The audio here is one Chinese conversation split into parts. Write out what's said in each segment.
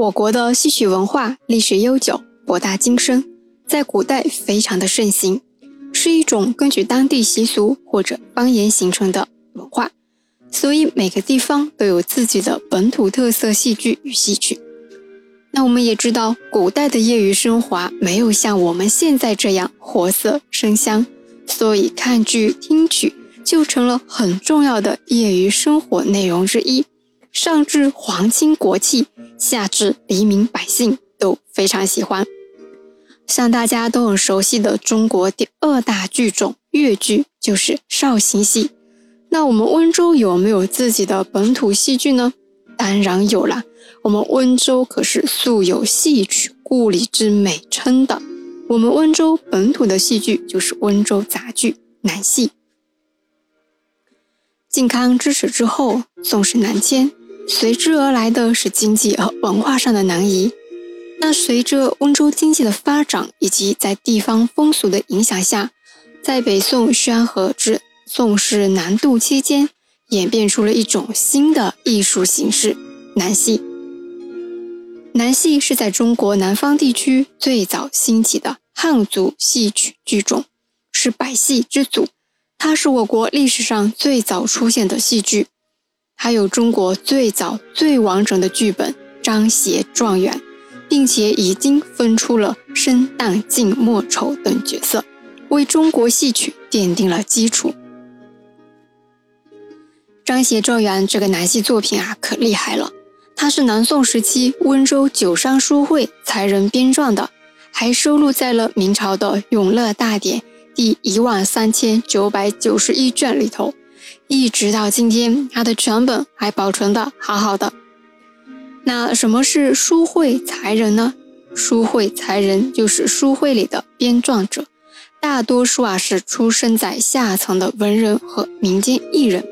我国的戏曲文化历史悠久，博大精深，在古代非常的盛行，是一种根据当地习俗或者方言形成的文化，所以每个地方都有自己的本土特色戏剧与戏曲。那我们也知道，古代的业余生活没有像我们现在这样活色生香，所以看剧听曲就成了很重要的业余生活内容之一。上至皇亲国戚，下至黎民百姓都非常喜欢。像大家都很熟悉的中国第二大剧种越剧，就是绍兴戏。那我们温州有没有自己的本土戏剧呢？当然有了。我们温州可是素有戏曲故里之美称的。我们温州本土的戏剧就是温州杂剧南戏。靖康之耻之后，宋室南迁。随之而来的是经济和文化上的南移。那随着温州经济的发展以及在地方风俗的影响下，在北宋宣和至宋室南渡期间，演变出了一种新的艺术形式——南戏。南戏是在中国南方地区最早兴起的汉族戏曲剧种，是百戏之祖。它是我国历史上最早出现的戏剧。还有中国最早最完整的剧本《张协状元》，并且已经分出了生旦净末丑等角色，为中国戏曲奠定了基础。《张协状元》这个南戏作品啊，可厉害了！它是南宋时期温州九商书会才人编撰的，还收录在了明朝的《永乐大典》第一万三千九百九十一卷里头。一直到今天，它的全本还保存的好好的。那什么是书会才人呢？书会才人就是书会里的编撰者，大多数啊是出生在下层的文人和民间艺人，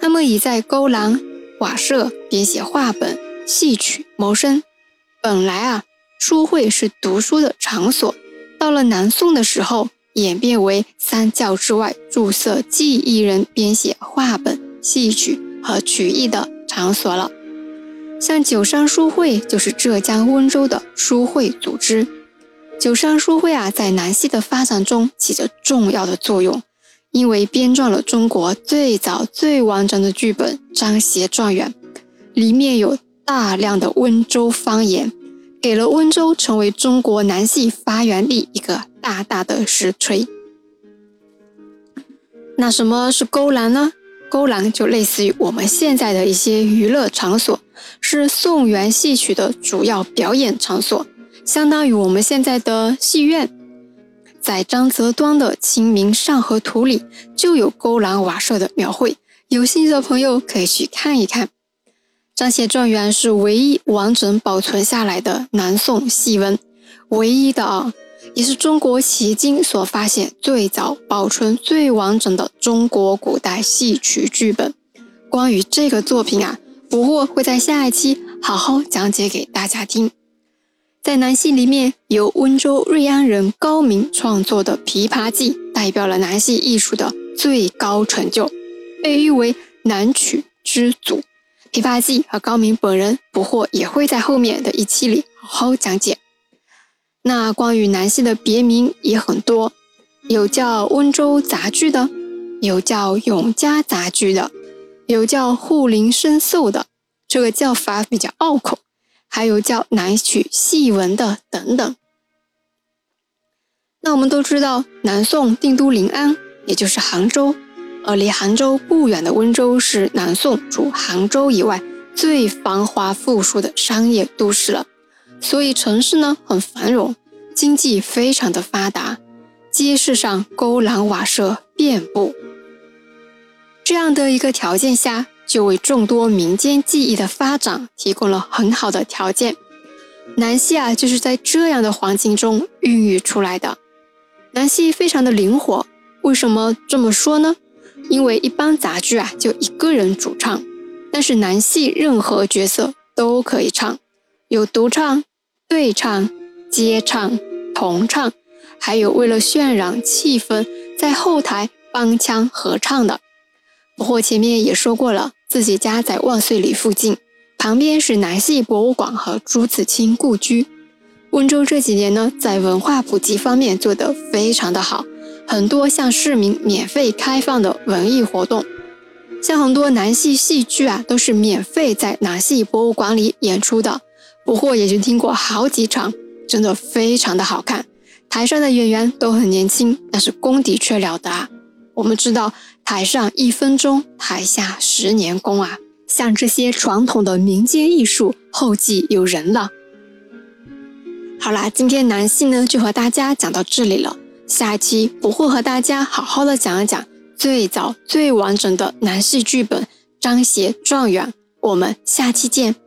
他们以在勾栏、瓦舍编写话本、戏曲谋生。本来啊，书会是读书的场所，到了南宋的时候。演变为三教之外注册记艺人编写话本、戏曲和曲艺的场所了。像九商书会就是浙江温州的书会组织。九商书会啊，在南戏的发展中起着重要的作用，因为编撰了中国最早最完整的剧本《张协状元》，里面有大量的温州方言。给了温州成为中国南戏发源地一个大大的实锤。那什么是勾栏呢？勾栏就类似于我们现在的一些娱乐场所，是宋元戏曲的主要表演场所，相当于我们现在的戏院。在张择端的《清明上河图》里就有勾栏瓦舍的描绘，有兴趣的朋友可以去看一看。张协状元是唯一完整保存下来的南宋戏文，唯一的啊，也是中国迄今所发现最早保存最完整的中国古代戏曲剧本。关于这个作品啊，不惑会在下一期好好讲解给大家听。在南戏里面，由温州瑞安人高明创作的《琵琶记》，代表了南戏艺术的最高成就，被誉为南曲之祖。琵琶记和高明本人不惑也会在后面的一期里好好讲解。那关于南戏的别名也很多，有叫温州杂剧的，有叫永嘉杂剧的，有叫护林深奏的，这个叫法比较拗口，还有叫南曲戏文的等等。那我们都知道，南宋定都临安，也就是杭州。而离杭州不远的温州是南宋除杭州以外最繁华富庶的商业都市了，所以城市呢很繁荣，经济非常的发达，街市上勾栏瓦舍遍布。这样的一个条件下，就为众多民间技艺的发展提供了很好的条件。南戏啊，就是在这样的环境中孕育出来的。南戏非常的灵活，为什么这么说呢？因为一般杂剧啊，就一个人主唱，但是南戏任何角色都可以唱，有独唱、对唱、接唱、同唱，还有为了渲染气氛，在后台帮腔合唱的。不过前面也说过了，自己家在万岁里附近，旁边是南戏博物馆和朱自清故居。温州这几年呢，在文化普及方面做得非常的好，很多向市民免费开放的文艺活动，像很多南戏戏剧啊，都是免费在南戏博物馆里演出的，不过也就听过好几场，真的非常的好看。台上的演员都很年轻，但是功底却了得啊。我们知道，台上一分钟，台下十年功啊。像这些传统的民间艺术，后继有人了。好啦，今天南戏呢就和大家讲到这里了。下一期我会和大家好好的讲一讲最早最完整的南戏剧本《张协状元》。我们下期见。